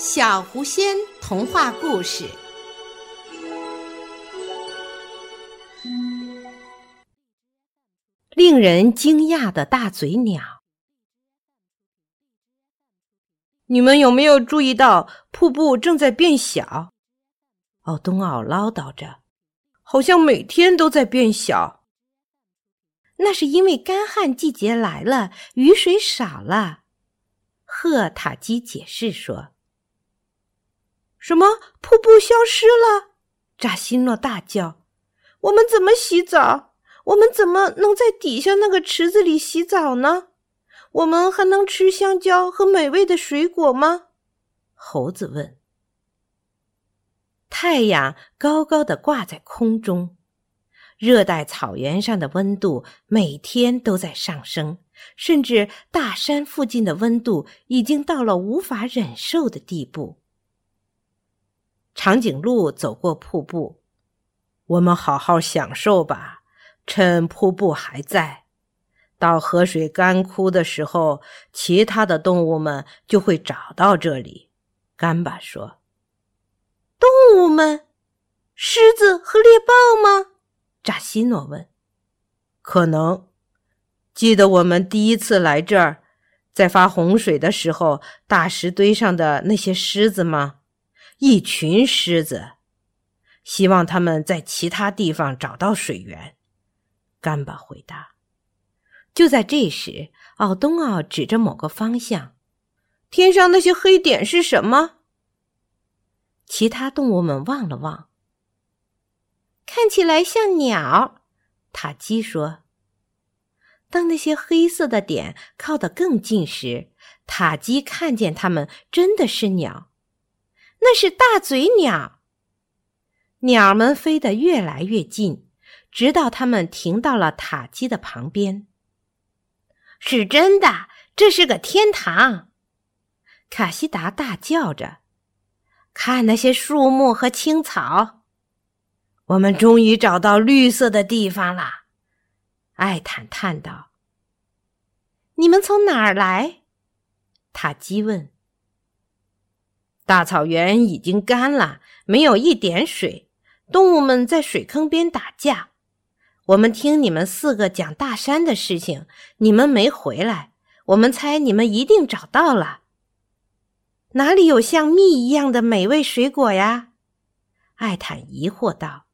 小狐仙童话故事：令人惊讶的大嘴鸟。你们有没有注意到瀑布正在变小？奥东奥唠叨着，好像每天都在变小。那是因为干旱季节来了，雨水少了。赫塔基解释说。什么？瀑布消失了！扎西诺大叫：“我们怎么洗澡？我们怎么能在底下那个池子里洗澡呢？我们还能吃香蕉和美味的水果吗？”猴子问。太阳高高的挂在空中，热带草原上的温度每天都在上升，甚至大山附近的温度已经到了无法忍受的地步。长颈鹿走过瀑布，我们好好享受吧，趁瀑布还在。到河水干枯的时候，其他的动物们就会找到这里。干巴说：“动物们，狮子和猎豹吗？”扎西诺问。“可能。记得我们第一次来这儿，在发洪水的时候，大石堆上的那些狮子吗？”一群狮子，希望他们在其他地方找到水源。干巴回答。就在这时，奥东奥指着某个方向：“天上那些黑点是什么？”其他动物们望了望，看起来像鸟。塔基说：“当那些黑色的点靠得更近时，塔基看见它们真的是鸟。”那是大嘴鸟。鸟们飞得越来越近，直到它们停到了塔基的旁边。是真的，这是个天堂！卡西达大叫着：“看那些树木和青草，我们终于找到绿色的地方了。”艾坦叹道：“你们从哪儿来？”塔基问。大草原已经干了，没有一点水。动物们在水坑边打架。我们听你们四个讲大山的事情，你们没回来。我们猜你们一定找到了。哪里有像蜜一样的美味水果呀？艾坦疑惑道。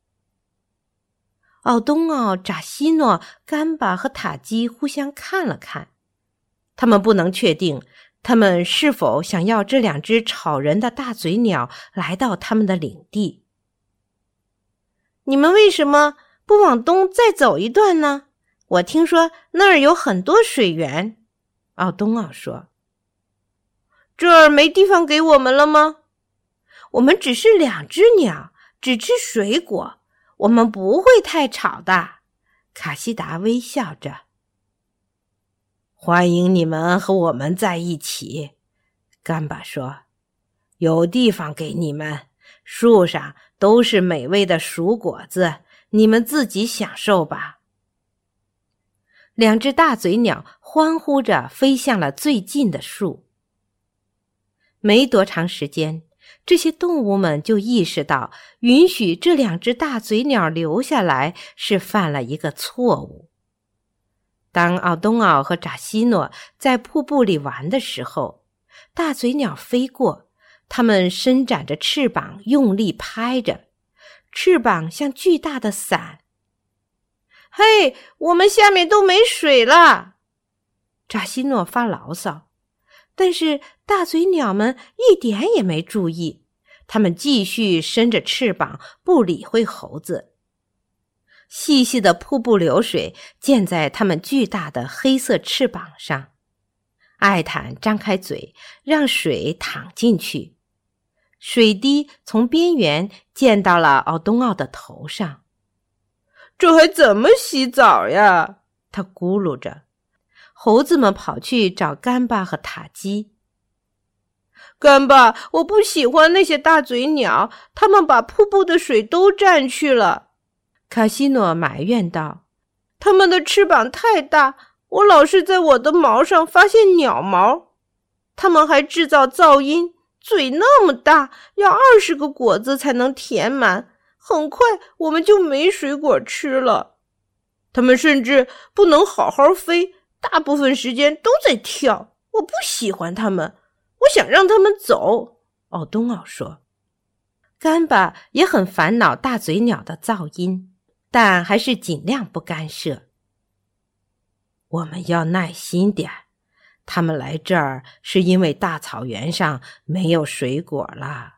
奥东奥、扎西诺、甘巴和塔基互相看了看，他们不能确定。他们是否想要这两只吵人的大嘴鸟来到他们的领地？你们为什么不往东再走一段呢？我听说那儿有很多水源。奥东奥说：“这儿没地方给我们了吗？我们只是两只鸟，只吃水果，我们不会太吵的。”卡西达微笑着。欢迎你们和我们在一起，干巴说：“有地方给你们，树上都是美味的熟果子，你们自己享受吧。”两只大嘴鸟欢呼着飞向了最近的树。没多长时间，这些动物们就意识到，允许这两只大嘴鸟留下来是犯了一个错误。当奥东奥和扎西诺在瀑布里玩的时候，大嘴鸟飞过，它们伸展着翅膀，用力拍着，翅膀像巨大的伞。嘿，我们下面都没水了！扎西诺发牢骚，但是大嘴鸟们一点也没注意，它们继续伸着翅膀，不理会猴子。细细的瀑布流水溅在它们巨大的黑色翅膀上。艾坦张开嘴，让水淌进去。水滴从边缘溅到了奥东奥的头上。这还怎么洗澡呀？他咕噜着。猴子们跑去找干巴和塔基。干巴，我不喜欢那些大嘴鸟，它们把瀑布的水都占去了。卡西诺埋怨道：“它们的翅膀太大，我老是在我的毛上发现鸟毛。它们还制造噪音，嘴那么大，要二十个果子才能填满。很快我们就没水果吃了。它们甚至不能好好飞，大部分时间都在跳。我不喜欢它们，我想让它们走。”奥东奥说。干巴也很烦恼大嘴鸟的噪音，但还是尽量不干涉。我们要耐心点他们来这儿是因为大草原上没有水果了，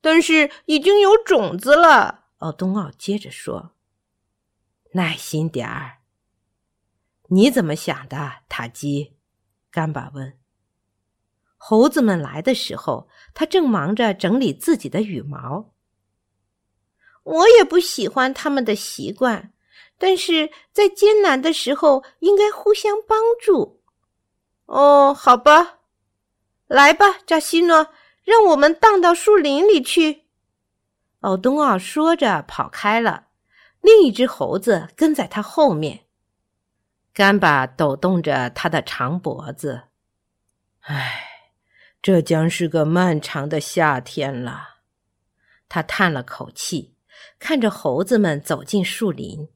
但是已经有种子了。奥东奥接着说：“耐心点儿。”你怎么想的，塔基？干巴问。猴子们来的时候，他正忙着整理自己的羽毛。我也不喜欢他们的习惯，但是在艰难的时候应该互相帮助。哦，好吧，来吧，扎西诺，让我们荡到树林里去。奥东奥说着跑开了，另一只猴子跟在他后面。干巴抖动着他的长脖子，唉。这将是个漫长的夏天了，他叹了口气，看着猴子们走进树林。